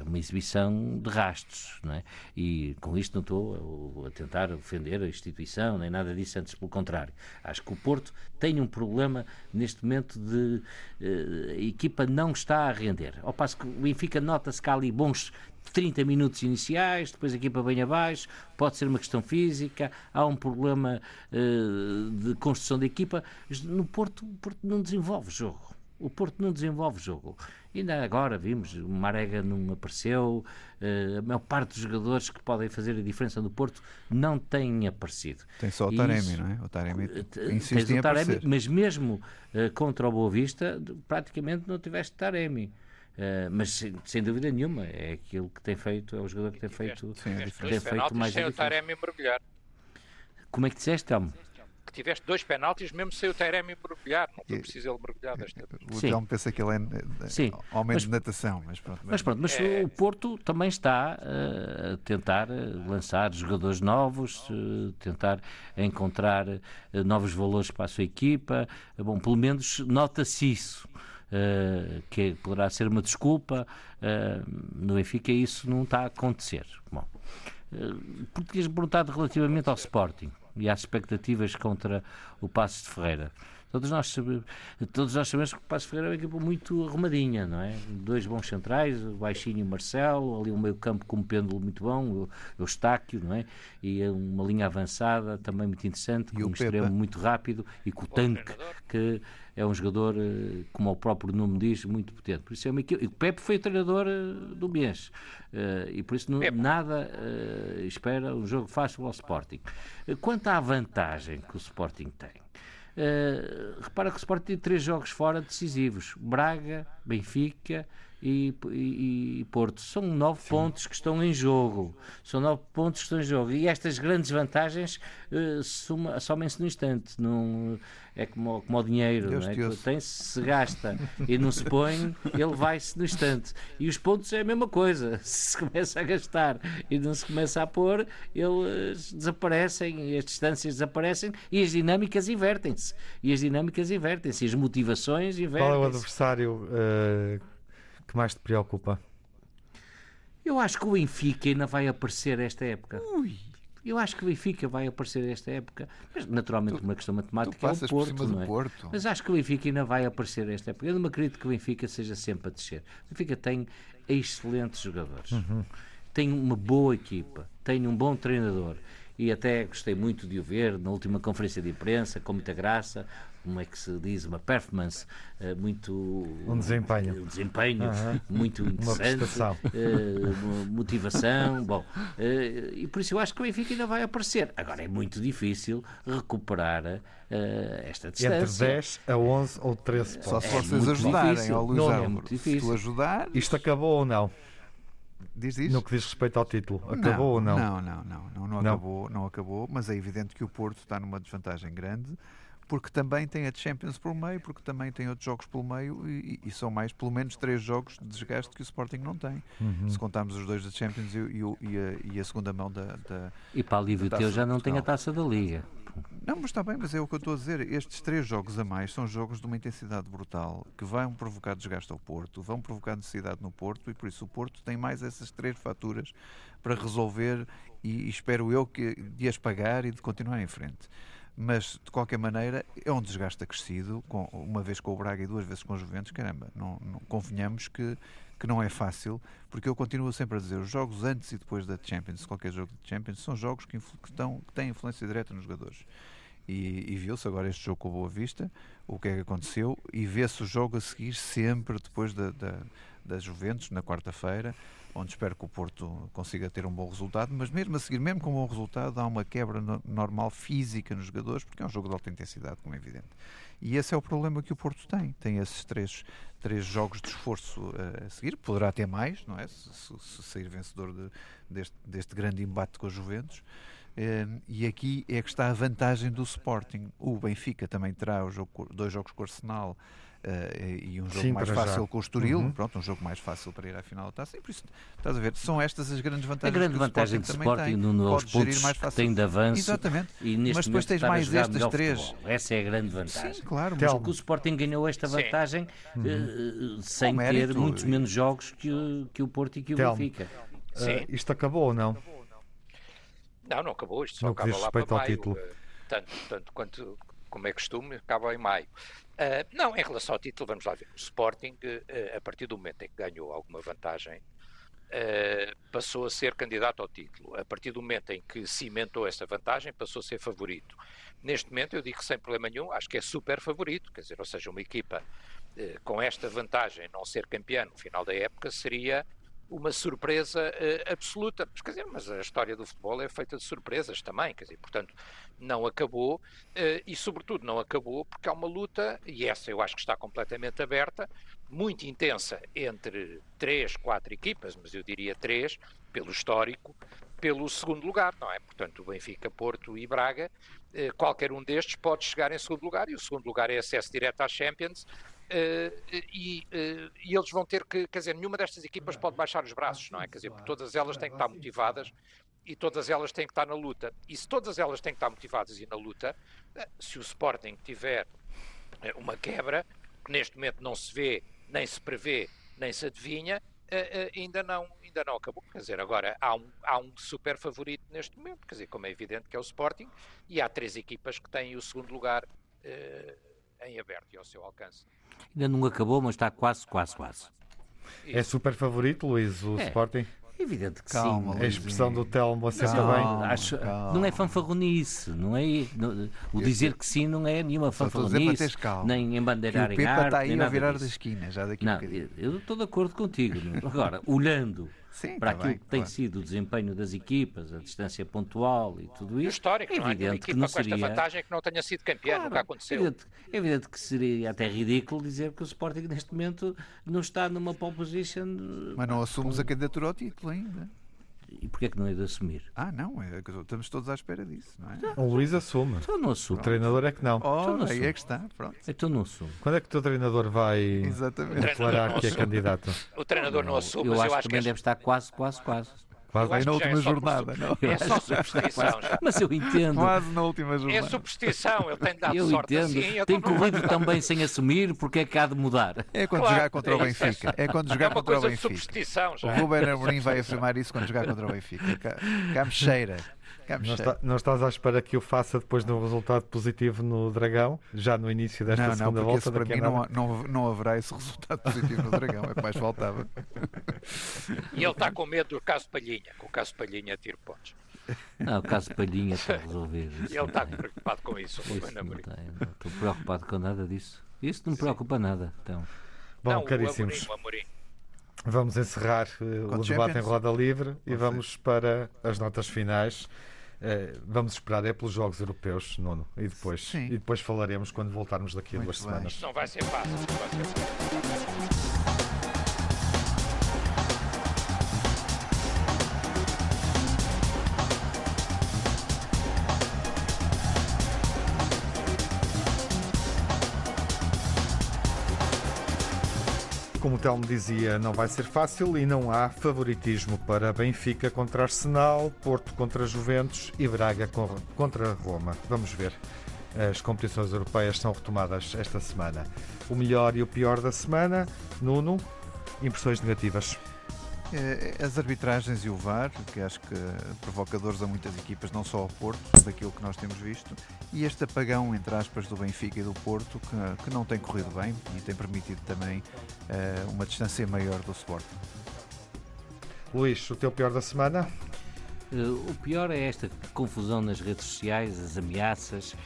uma exibição de rastros. Não é? E com isto não estou a tentar ofender a instituição, nem nada disso, antes pelo contrário. Acho que o Porto tem um problema neste momento de uh, a equipa não está a render. Ao passo que o Benfica nota-se que há ali bons 30 minutos iniciais, depois a equipa bem abaixo, pode ser uma questão física, há um problema uh, de construção da equipa. No Porto, o Porto não desenvolve jogo. O Porto não desenvolve jogo. Ainda agora vimos, o Marega não apareceu, uh, a maior parte dos jogadores que podem fazer a diferença no Porto não têm aparecido. Tem só o Taremi, isso, não é? O Taremi insiste em Taremi, Mas mesmo uh, contra o Boa Vista, praticamente não tiveste Taremi. Uh, mas sem, sem, dúvida nenhuma é aquilo que tem feito, é o jogador que tem feito, sim, tem feito mais sem o Taremi mergulhar. Como é que disseste, Telmo? Que tiveste dois penaltis mesmo sem o Taremi mergulhar, não foi preciso ele mergulhar desta O Telmo pensa que ele é sim. homem mas, de natação, mas pronto. Mas, pronto, mas é... o Porto também está uh, a tentar eh, lançar jogadores novos, uh, tentar encontrar uh, novos valores para a sua equipa. bom, pelo menos nota-se isso. Uh, que poderá ser uma desculpa, uh, no Benfica isso não está a acontecer. Bom, uh, porque tinhas perguntado relativamente ao Sporting e às expectativas contra o Passos de Ferreira. Todos nós, todos nós sabemos que o Passos Ferreira é uma equipa muito arrumadinha, não é? Dois bons centrais, o Baixinho e o Marcelo, ali um meio campo com um pêndulo muito bom, o Eustáquio, não é? E uma linha avançada também muito interessante, com um extremo muito rápido e com o tanque que é um jogador, eh, como o próprio nome diz, muito potente. Por isso é uma equipe. O Pepe foi o treinador eh, do mês eh, e por isso não, nada espera um jogo fácil ao Sporting. Quanto à vantagem que o Sporting tem, repara que o Sporting tem três jogos fora decisivos: Braga, Benfica e, e, e Porto. São nove Sim. pontos que estão em jogo. São nove pontos que estão em jogo. E estas grandes vantagens uh, somem-se no instante. Não, é como, como o dinheiro, não é? tem -se, se gasta e não se põe, ele vai-se no instante. E os pontos é a mesma coisa. *laughs* Se começa a gastar e não se começa a pôr, eles desaparecem, as distâncias desaparecem e as dinâmicas invertem-se. E as dinâmicas invertem-se, as motivações invertem-se. Qual é o adversário uh, que mais te preocupa? Eu acho que o Benfica ainda vai aparecer esta época. Ui. Eu acho que o Benfica vai aparecer esta época, mas naturalmente tu, uma questão matemática é o Porto, não é? Porto. Mas acho que o Benfica ainda vai aparecer esta época. Eu não acredito que o Benfica seja sempre a descer. O Benfica tem excelentes jogadores. Uhum. tem uma boa equipa, tem um bom treinador e até gostei muito de o ver na última conferência de imprensa, com muita graça, como é que se diz, uma performance uh, muito. Um desempenho. Um desempenho muito *laughs* interessante. Uh, motivação. bom, uh, e por isso eu acho que o Benfica ainda vai aparecer. Agora é muito difícil recuperar esta distância. Entre 10 a 11 ou 13 pontos. Só se é vocês ajudarem, ao Luís não, é muito difícil. Se tu ajudar. Isto acabou ou não? Diz isso? No que diz respeito ao título. Acabou não, ou não? Não, não, não, não, não, acabou, não acabou, mas é evidente que o Porto está numa desvantagem grande porque também tem a Champions pelo meio, porque também tem outros jogos pelo meio e, e são mais pelo menos três jogos de desgaste que o Sporting não tem. Uhum. Se contarmos os dois da Champions e, e, e, a, e a, segunda mão da. da e para alívio teu já não tem a taça da Liga. Não, mas está bem, mas é o que eu estou a dizer. Estes três jogos a mais são jogos de uma intensidade brutal que vão provocar desgaste ao Porto, vão provocar necessidade no Porto e por isso o Porto tem mais essas três faturas para resolver e, e espero eu que de as pagar e de continuar em frente mas de qualquer maneira é um desgaste acrescido, com, uma vez com o Braga e duas vezes com os Juventus, caramba, não, não, convenhamos que, que não é fácil, porque eu continuo sempre a dizer, os jogos antes e depois da Champions, qualquer jogo de Champions, são jogos que, que, estão, que têm influência direta nos jogadores. E, e viu-se agora este jogo com Boa Vista, o que é que aconteceu, e vê-se o jogo a seguir sempre depois da, da, da Juventus, na quarta-feira, onde espero que o Porto consiga ter um bom resultado, mas mesmo a seguir, mesmo com um bom resultado, há uma quebra no, normal física nos jogadores, porque é um jogo de alta intensidade, como é evidente. E esse é o problema que o Porto tem. Tem esses três, três jogos de esforço uh, a seguir, poderá ter mais, não é? Se, se, se sair vencedor de, deste, deste grande embate com a Juventus. Uh, e aqui é que está a vantagem do Sporting. O Benfica também terá jogo, dois jogos com o Arsenal Uh, e um jogo Sim, mais fácil já. com o Estoril, uhum. pronto, um jogo mais fácil para ir à final da taça. E por isso, estás a ver, são estas as grandes vantagens. A grande vantagem do Sporting, no, aos pontos mais fácil. que tem de avanço. Exatamente. E Mas depois tens mais estas três. Futebol. Essa é a grande vantagem. Sim, claro. Mas o Sporting ganhou esta vantagem uh, sem ter muitos menos jogos que, o, que o Porto e que o Telmo. Benfica. Uh, isto acabou ou não? Não, não acabou. Isto só no acaba lá para maio. Título. Tanto, tanto quanto, como é costume, acaba em maio. Uh, não, em relação ao título, vamos lá ver. O Sporting, uh, a partir do momento em que ganhou alguma vantagem, uh, passou a ser candidato ao título. A partir do momento em que cimentou essa vantagem, passou a ser favorito. Neste momento, eu digo sem problema nenhum, acho que é super favorito. Quer dizer, ou seja, uma equipa com esta vantagem, não ser campeã no final da época, seria uma surpresa uh, absoluta. Mas, quer dizer, mas a história do futebol é feita de surpresas também, quer dizer, portanto, não acabou uh, e, sobretudo, não acabou porque há uma luta, e essa eu acho que está completamente aberta, muito intensa entre três, quatro equipas, mas eu diria três, pelo histórico, pelo segundo lugar, não é? Portanto, Benfica, Porto e Braga, uh, qualquer um destes pode chegar em segundo lugar e o segundo lugar é acesso direto à Champions e, uh, e, eles vão ter que, quer dizer, nenhuma destas equipas pode baixar os braços, não é? Quer dizer, porque todas elas têm que estar motivadas e todas elas têm que estar na luta. E se todas elas têm que estar motivadas e na luta, uh, se o Sporting tiver uma quebra, que neste momento não se vê, nem se prevê, nem se adivinha, ainda não, ainda não acabou. Quer dizer, agora há um, há um super favorito neste momento, quer dizer, como é evidente que é o Sporting, e há três equipas que têm o segundo lugar em aberto e ao seu alcance. Ainda não acabou, mas está quase, quase, quase. É super favorito, Luís, o é. Sporting? Evidente que calma, sim. A expressão do Telmo sempre não, bem. Acho, não é fanfarronice, não é? Não, o dizer que sim não é nenhuma fanfarronice, nem embandeirar em arte. está aí a virar da esquina, já daqui não, Eu estou de acordo contigo. Agora, *laughs* olhando Sim, para tá aquilo bem, que tem sido o desempenho das equipas, a distância pontual e tudo isso. histórico, é evidente não é? que não seria... com esta vantagem que não tenha sido campeão, claro, nunca aconteceu. É evidente, é evidente que seria até ridículo dizer que o Sporting neste momento não está numa pole position. Mas não assumos com... a candidatura ao título ainda. E porquê é que não é de assumir? Ah, não, é, estamos todos à espera disso, não é? O Luís assume. Então não assume. O treinador é que não. Oh, então não aí é que está, pronto. Então não assume. Quando é que o teu treinador vai Exatamente. declarar que é candidato? O treinador não, não assume, eu, eu acho que também deve estar quase, quase, quase. Quase na última é jornada, não? É só superstição já. Mas eu entendo. Quase na última jornada. É superstição, ele tem dado eu sorte entendo. assim. Eu tem corrido também sem assumir, porque é que há de mudar? É quando claro, jogar contra o Benfica. É quando jogar é contra o Benfica. superstição já. O Ruben Amorim vai afirmar isso quando jogar contra o Benfica. Cá, cá me cheira. Não, está, não, estás à espera que eu faça depois de um resultado positivo no Dragão, já no início desta não, segunda não, volta? Para mim não, não, não haverá esse resultado positivo no Dragão, é que mais faltava. *laughs* E ele está com medo do caso Palhinha, com o caso Palhinha tiro pontos. Não, o caso Palhinha está resolvido. Ele está preocupado com isso, isso não, não estou preocupado com nada disso. Isso não me preocupa nada. Então. Bom, não, caríssimos. O Amorim, o Amorim. Vamos encerrar uh, o debate em roda livre e vamos para as notas finais. Uh, vamos esperar é pelos Jogos Europeus, Nuno, e depois, Sim. e depois falaremos quando voltarmos daqui a Muito duas bem. semanas. Não vai ser fácil. Não vai ser fácil. Como o Telmo dizia, não vai ser fácil e não há favoritismo para Benfica contra Arsenal, Porto contra Juventus e Braga con- contra Roma. Vamos ver. As competições europeias são retomadas esta semana. O melhor e o pior da semana, Nuno, impressões negativas. Eh, As arbitragens e o VAR, que acho que provocadores a muitas equipas, não só ao Porto, daquilo que nós temos visto, e este apagão, entre aspas, do Benfica e do Porto, que, que não tem corrido bem e tem permitido também eh, uma distância maior do Sport. Luís, o teu pior da semana? Uh, o pior é esta confusão nas redes sociais, as ameaças uh,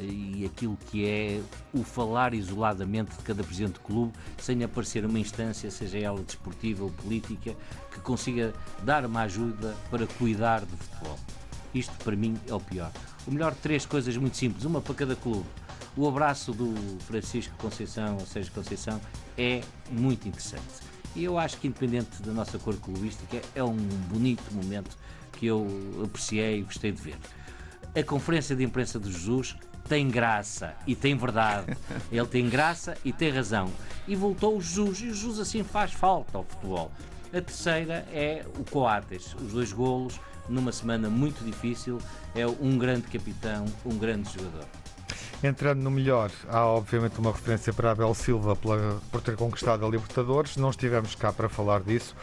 e aquilo que é o falar isoladamente de cada presidente do clube, sem aparecer uma instância, seja ela desportiva ou política, que consiga dar uma ajuda para cuidar do futebol. Isto para mim é o pior. O melhor, três coisas muito simples, uma para cada clube. O abraço do Francisco Conceição, ou seja, Conceição, é muito interessante. E eu acho que, independente da nossa cor clubística, é um bonito momento que eu apreciei e gostei de ver. A conferência de imprensa de Jesus tem graça e tem verdade. *laughs* Ele tem graça e tem razão. E voltou o Jesus, e o Jesus assim faz falta ao futebol. A terceira é o Coates, os dois golos numa semana muito difícil. É um grande capitão, um grande jogador. Entrando no melhor, há obviamente uma referência para Abel Silva pela- por ter conquistado a Libertadores. Não estivemos cá para falar disso.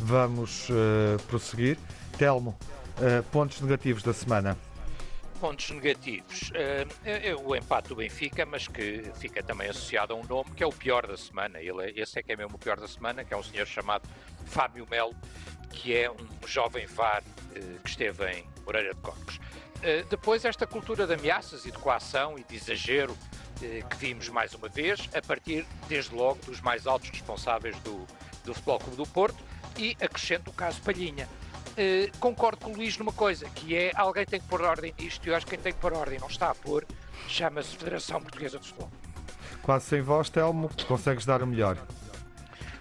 Vamos eh, prosseguir. Telmo, eh, pontos negativos da semana. Pontos negativos. É o empate do Benfica, mas que fica também associado a um nome que é o pior da semana. Ele, é- esse é que é mesmo o pior da semana, que é um senhor chamado Fábio Melo, que é um jovem VAR eh, que esteve em Moreira de Cónicos. Eh, depois, esta cultura de ameaças e de coação e de exagero eh, que vimos mais uma vez, a partir, desde logo, dos mais altos responsáveis do, do Futebol Clube do Porto e acrescento o caso Palhinha. Eh, concordo com o Luís numa coisa, que é alguém tem que pôr ordem nisto e eu acho que quem tem que pôr ordem não está a pôr, chama-se Federação Portuguesa de Futebol. Quase sem voz, Telmo, consegues dar o melhor.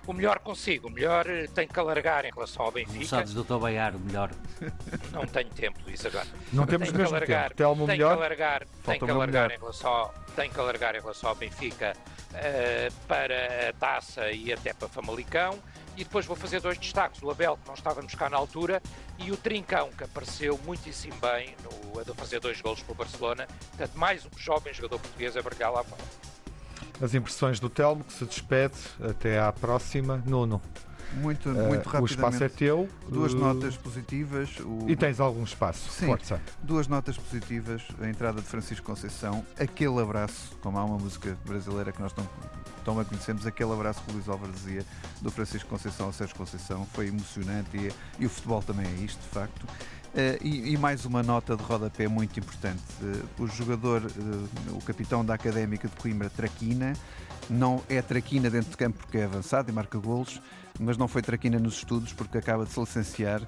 O melhor consigo, o melhor eh, tem que alargar em relação ao Benfica. sabes, doutor Baiar, o melhor. *laughs* Não tenho tempo, Luís, agora. Não temos tem que mesmo alargar, tempo. Telmo, o tem melhor. Que alargar, tem que alargar melhor. em relação ao, tem que alargar em relação ao Benfica eh, para a taça e até para Famalicão. E depois vou fazer dois destaques: o Abel, que não estávamos cá na altura, e o Trincão, que apareceu muitíssimo bem no, a de fazer dois golos para o Barcelona. Portanto, mais um jovem jogador português a brilhar lá fora. As impressões do Telmo, que se despede. Até à próxima. Nuno, Muito, eh, muito o espaço é rapidamente. teu. Duas Eh, notas positivas. O, E tens algum espaço. Sim. Força. Duas notas positivas. A entrada de Francisco Conceição, aquele abraço, como há uma música brasileira que nós tão, tão bem conhecemos, aquele abraço que o Luís Álvares dizia do Francisco Conceição ao Sérgio Conceição foi emocionante e, e o futebol também é isto, de facto. Eh, e, e mais uma nota de rodapé muito importante. Eh, o jogador, eh, o capitão da Académica de Coimbra, Traquina, não é Traquina dentro de campo porque é avançado e marca golos, mas não foi Traquina nos estudos porque acaba de se licenciar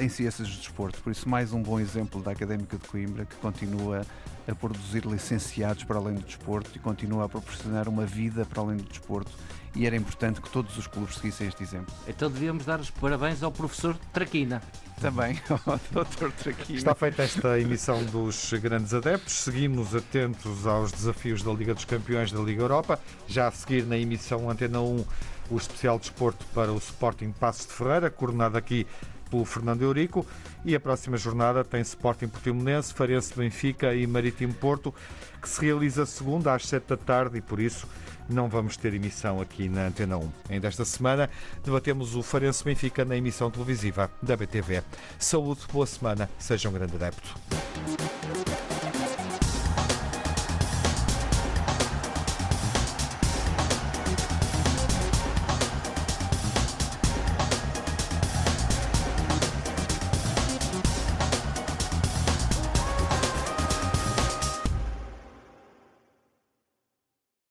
em Ciências de Desporto. Por isso, mais um bom exemplo da Académica de Coimbra que continua a produzir licenciados para além do desporto e continua a proporcionar uma vida para além do desporto. E era importante que todos os clubes seguissem este exemplo. Então devíamos dar os parabéns ao professor Traquina. Também *laughs* ao Dr. Traquina. Está feita esta emissão dos grandes adeptos. Seguimos atentos aos desafios da Liga dos Campeões da Liga Europa. Já a seguir na emissão Antena 1, o especial desporto para o Sporting Passos de Ferreira, coordenado aqui pelo Fernando Eurico. E a próxima jornada tem Sporting Portimonense, Farense Benfica e Marítimo Porto, que se realiza segunda às sete da tarde e por isso não vamos ter emissão aqui na Antena 1. Ainda esta semana debatemos o Farense Benfica na emissão televisiva da BTV. Saúde, boa semana, seja um grande adepto.